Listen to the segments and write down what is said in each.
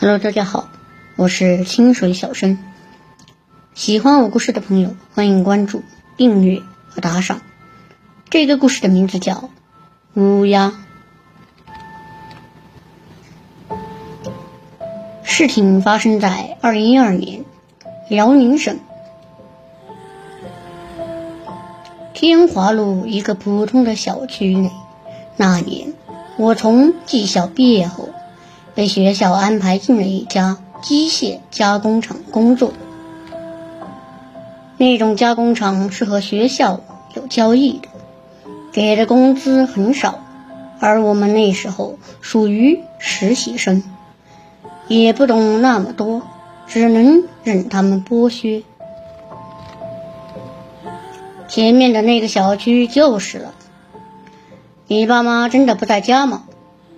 Hello，大家好，我是清水小生。喜欢我故事的朋友，欢迎关注、订阅和打赏。这个故事的名字叫《乌鸦》。事情发生在二零一二年，辽宁省天华路一个普通的小区内。那年，我从技校毕业后，被学校安排进了一家机械加工厂工作。那种加工厂是和学校有交易的，给的工资很少，而我们那时候属于实习生。也不懂那么多，只能任他们剥削。前面的那个小区就是了。你爸妈真的不在家吗？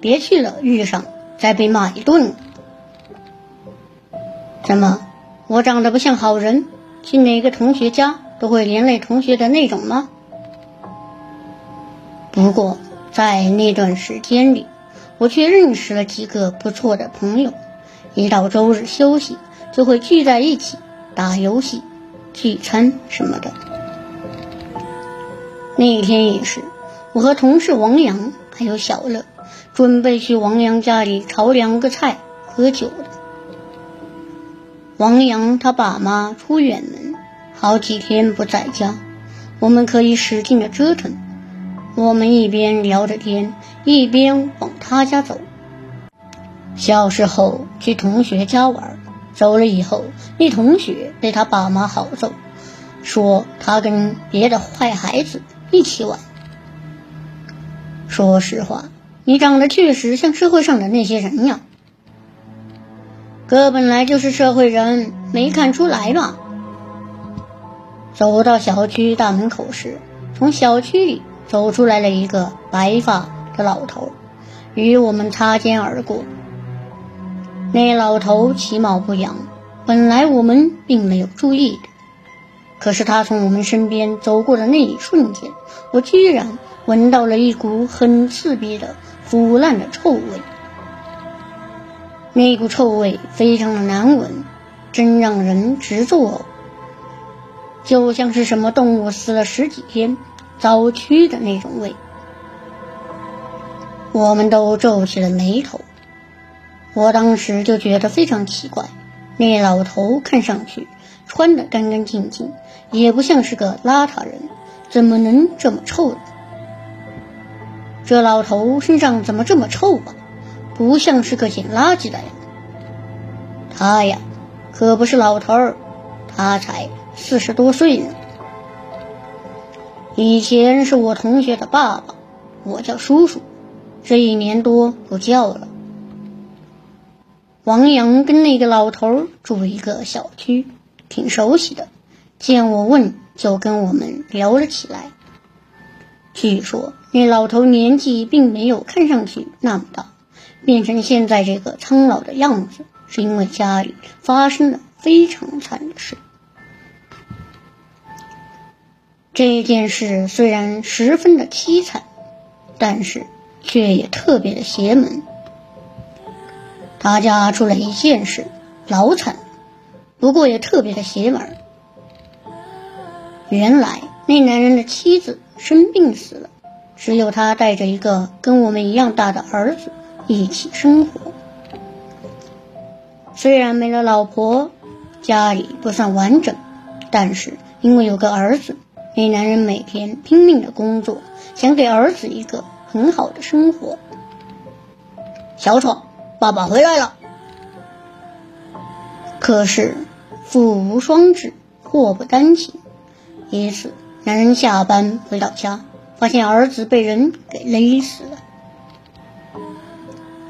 别去了，遇上再被骂一顿。怎么，我长得不像好人，去哪个同学家都会连累同学的那种吗？不过在那段时间里，我却认识了几个不错的朋友。一到周日休息，就会聚在一起打游戏、聚餐什么的。那一天也是，我和同事王阳还有小乐，准备去王阳家里炒两个菜、喝酒的。王阳他爸妈出远门，好几天不在家，我们可以使劲的折腾。我们一边聊着天，一边往他家走。小时候去同学家玩，走了以后，那同学对他爸妈好揍，说他跟别的坏孩子一起玩。说实话，你长得确实像社会上的那些人呀。哥本来就是社会人，没看出来吧？走到小区大门口时，从小区里走出来了一个白发的老头，与我们擦肩而过。那老头其貌不扬，本来我们并没有注意的，可是他从我们身边走过的那一瞬间，我居然闻到了一股很刺鼻的腐烂的臭味。那股臭味非常的难闻，真让人直作呕，就像是什么动物死了十几天早蛆的那种味。我们都皱起了眉头。我当时就觉得非常奇怪，那老头看上去穿得干干净净，也不像是个邋遢人，怎么能这么臭呢？这老头身上怎么这么臭啊？不像是个捡垃圾的呀。他呀，可不是老头儿，他才四十多岁呢。以前是我同学的爸爸，我叫叔叔，这一年多不叫了。王阳跟那个老头住一个小区，挺熟悉的。见我问，就跟我们聊了起来。据说那老头年纪并没有看上去那么大，变成现在这个苍老的样子，是因为家里发生了非常惨的事。这件事虽然十分的凄惨，但是却也特别的邪门。他家出了一件事，老惨，不过也特别的邪门。原来那男人的妻子生病死了，只有他带着一个跟我们一样大的儿子一起生活。虽然没了老婆，家里不算完整，但是因为有个儿子，那男人每天拼命的工作，想给儿子一个很好的生活。小闯。爸爸回来了，可是福无双至，祸不单行。一次，男人下班回到家，发现儿子被人给勒死了。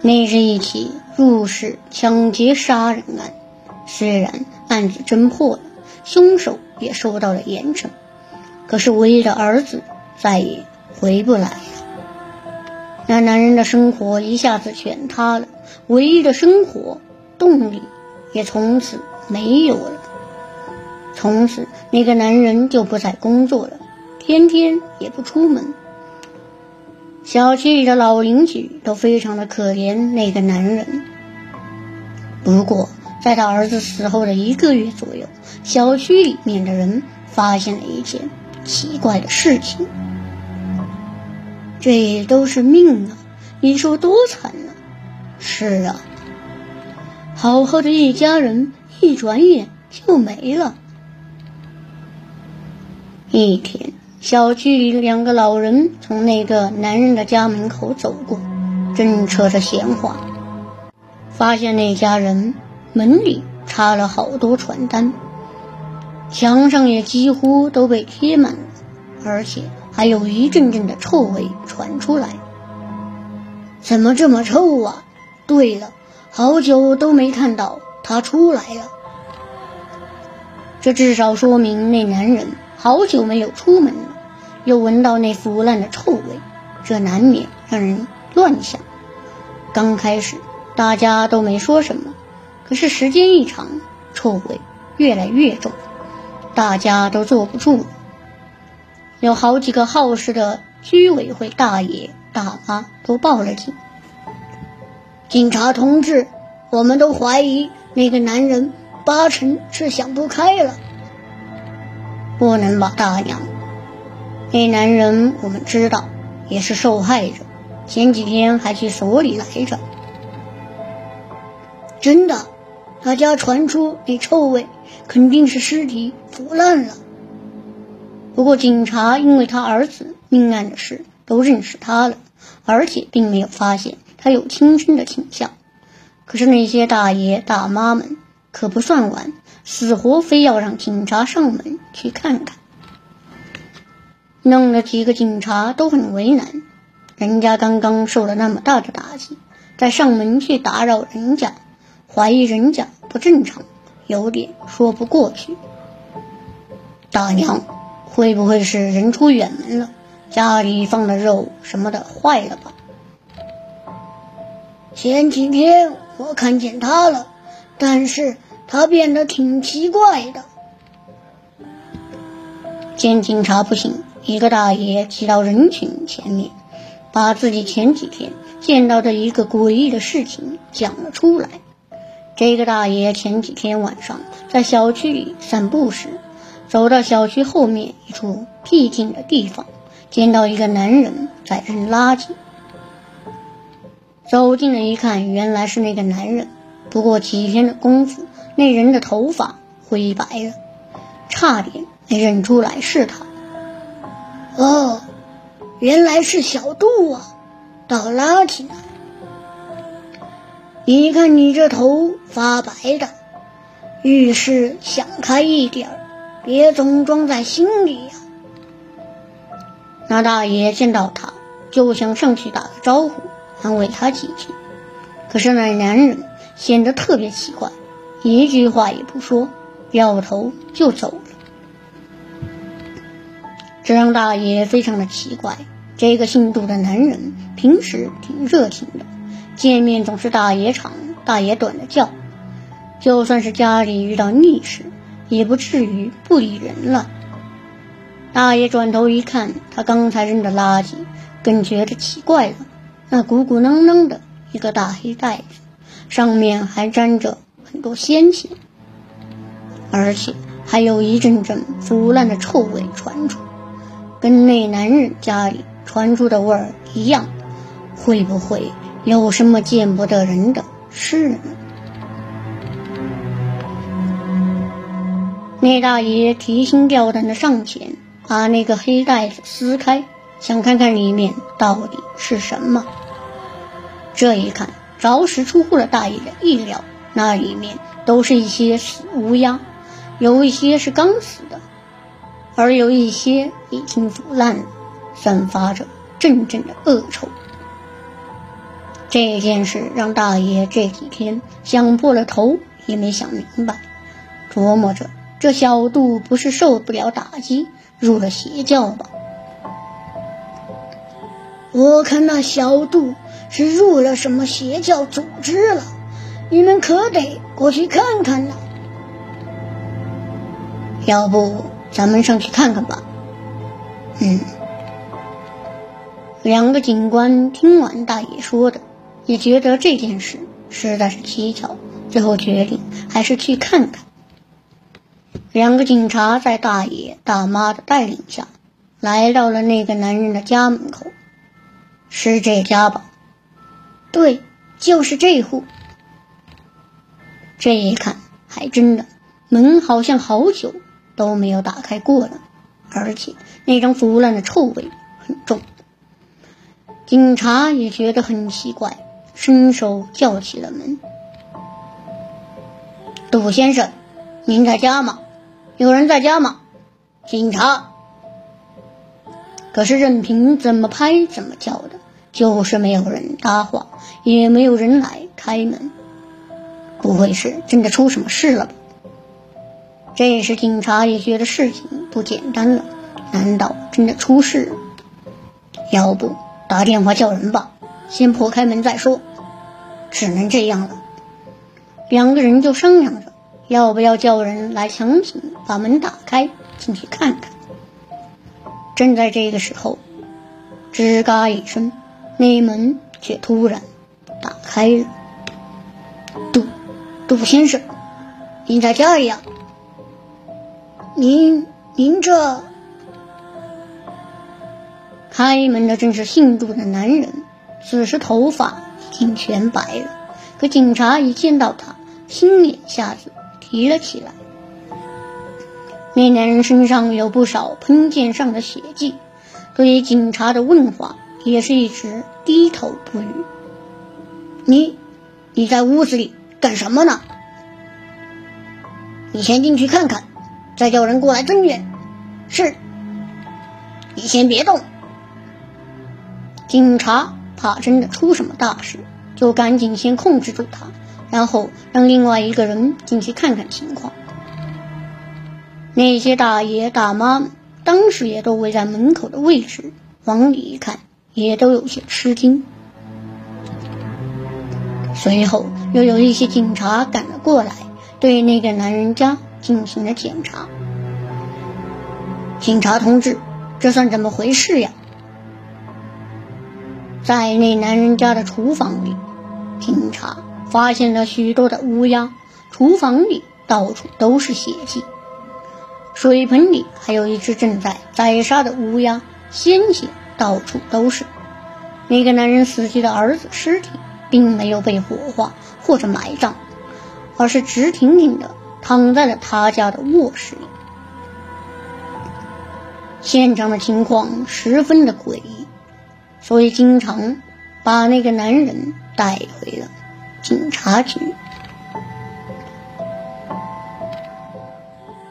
那是一起入室抢劫杀人案，虽然案子侦破了，凶手也受到了严惩，可是唯一的儿子再也回不来了。那男人的生活一下子全塌了。唯一的生活动力也从此没有了。从此，那个男人就不再工作了，天天也不出门。小区里的老邻居都非常的可怜那个男人。不过，在他儿子死后的一个月左右，小区里面的人发现了一件奇怪的事情。这都是命啊！你说多惨啊！是啊，好好的一家人，一转眼就没了。一天，小区里两个老人从那个男人的家门口走过，正扯着闲话，发现那家人门里插了好多传单，墙上也几乎都被贴满了，而且还有一阵阵的臭味传出来。怎么这么臭啊？对了，好久都没看到他出来了，这至少说明那男人。好久没有出门了，又闻到那腐烂的臭味，这难免让人乱想。刚开始大家都没说什么，可是时间一长，臭味越来越重，大家都坐不住了。有好几个好事的居委会大爷大妈都报了警。警察同志，我们都怀疑那个男人八成是想不开了。不能吧，大娘？那男人我们知道，也是受害者，前几天还去所里来着。真的，他家传出那臭味，肯定是尸体腐烂了。不过警察因为他儿子命案的事都认识他了，而且并没有发现他有轻生的倾向。可是那些大爷大妈们可不算完。死活非要让警察上门去看看，弄得几个警察都很为难。人家刚刚受了那么大的打击，再上门去打扰人家，怀疑人家不正常，有点说不过去。大娘，会不会是人出远门了？家里放的肉什么的坏了吧？前几天我看见他了，但是。他变得挺奇怪的。见警察不行，一个大爷挤到人群前面，把自己前几天见到的一个诡异的事情讲了出来。这个大爷前几天晚上在小区里散步时，走到小区后面一处僻静的地方，见到一个男人在扔垃圾。走近了一看，原来是那个男人。不过几天的功夫。那人的头发灰白了，差点没认出来是他。哦，原来是小杜啊，倒垃圾呢。你看你这头发白的，遇事想开一点，别总装在心里呀。那大爷见到他，就想上去打个招呼，安慰他几句。可是那男人显得特别奇怪。一句话也不说，掉头就走了。这让大爷非常的奇怪。这个姓杜的男人平时挺热情的，见面总是大爷长大爷短的叫，就算是家里遇到逆事，也不至于不理人了。大爷转头一看，他刚才扔的垃圾，更觉得奇怪了。那鼓鼓囊囊的一个大黑袋子，上面还沾着。很多鲜血，而且还有一阵阵腐烂的臭味传出，跟那男人家里传出的味儿一样。会不会有什么见不得人的事呢？那大爷提心吊胆的上前，把那个黑袋子撕开，想看看里面到底是什么。这一看，着实出乎了大爷的意料。那里面都是一些死乌鸦，有一些是刚死的，而有一些已经腐烂了，散发着阵阵的恶臭。这件事让大爷这几天想破了头也没想明白，琢磨着这小杜不是受不了打击入了邪教吧？我看那小杜是入了什么邪教组织了。你们可得过去看看呢。要不咱们上去看看吧。嗯。两个警官听完大爷说的，也觉得这件事实在是蹊跷，最后决定还是去看看。两个警察在大爷大妈的带领下，来到了那个男人的家门口。是这家吧？对，就是这户。这一看，还真的，门好像好久都没有打开过了，而且那张腐烂的臭味很重。警察也觉得很奇怪，伸手叫起了门：“杜先生，您在家吗？有人在家吗？警察！”可是任凭怎么拍怎么叫的。就是没有人搭话，也没有人来开门。不会是真的出什么事了吧？这时警察也觉得事情不简单了。难道真的出事了？要不打电话叫人吧，先破开门再说。只能这样了。两个人就商量着，要不要叫人来强行把门打开，进去看看。正在这个时候，吱嘎一声。那门却突然打开了。杜杜先生，您在这里呀？您您这……开门的正是姓杜的男人，此时头发已经全白了。可警察一见到他，心一下子提了起来。那男人身上有不少喷溅上的血迹，对于警察的问话。也是一直低头不语。你，你在屋子里干什么呢？你先进去看看，再叫人过来增援。是。你先别动。警察怕真的出什么大事，就赶紧先控制住他，然后让另外一个人进去看看情况。那些大爷大妈当时也都围在门口的位置，往里一看。也都有些吃惊。随后又有一些警察赶了过来，对那个男人家进行了检查。警察同志，这算怎么回事呀？在那男人家的厨房里，警察发现了许多的乌鸦，厨房里到处都是血迹，水盆里还有一只正在宰杀的乌鸦，鲜血。到处都是那个男人死去的儿子尸体，并没有被火化或者埋葬，而是直挺挺的躺在了他家的卧室里。现场的情况十分的诡异，所以经常把那个男人带回了警察局。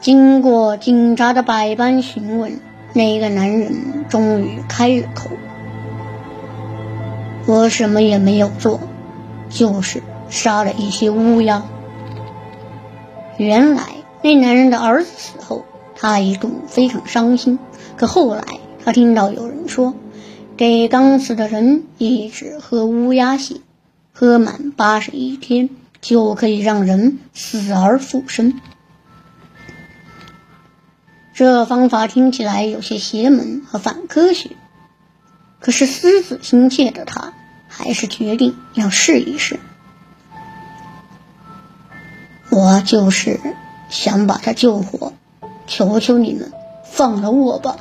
经过警察的百般询问。那个男人终于开了口：“我什么也没有做，就是杀了一些乌鸦。”原来那男人的儿子死后，他一度非常伤心。可后来他听到有人说，给刚死的人一直喝乌鸦血，喝满八十一天就可以让人死而复生。这方法听起来有些邪门和反科学，可是思子心切的他还是决定要试一试。我就是想把他救活，求求你们放了我吧！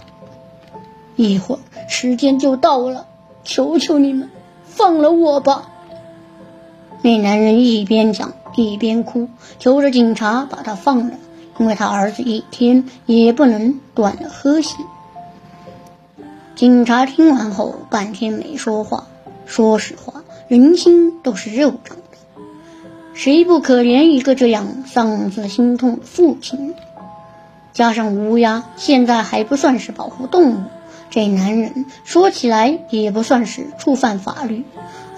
一会儿时间就到了，求求你们放了我吧！那男人一边讲一边哭，求着警察把他放了。因为他儿子一天也不能断了喝血。警察听完后半天没说话。说实话，人心都是肉长的，谁不可怜一个这样丧子心痛的父亲？加上乌鸦现在还不算是保护动物，这男人说起来也不算是触犯法律，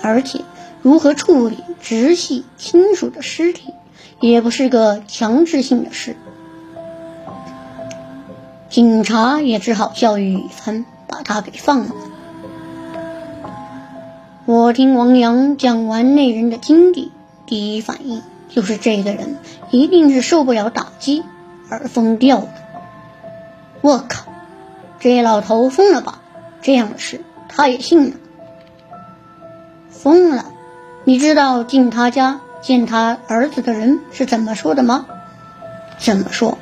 而且如何处理直系亲属的尸体，也不是个强制性的事。警察也只好教育一番，把他给放了。我听王阳讲完那人的经历，第一反应就是这个人一定是受不了打击而疯掉的。我靠，这老头疯了吧？这样的事他也信了？疯了？你知道进他家见他儿子的人是怎么说的吗？怎么说？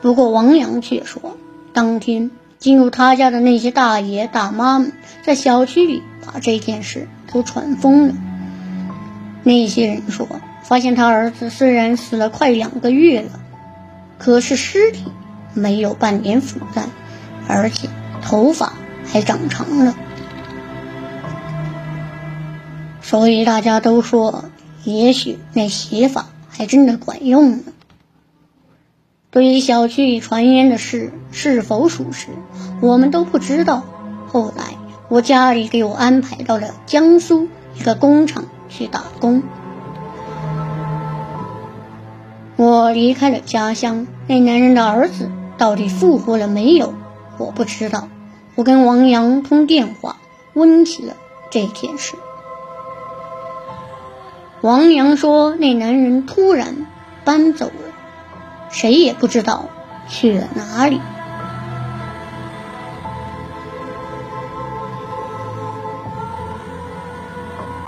不过王阳却说，当天进入他家的那些大爷大妈们，在小区里把这件事都传疯了。那些人说，发现他儿子虽然死了快两个月了，可是尸体没有半点腐烂，而且头发还长长了。所以大家都说，也许那邪法还真的管用呢。对于小区里传言的事是否属实，我们都不知道。后来我家里给我安排到了江苏一个工厂去打工。我离开了家乡，那男人的儿子到底复活了没有？我不知道。我跟王阳通电话，问起了这件事。王阳说：“那男人突然搬走了，谁也不知道去了哪里。”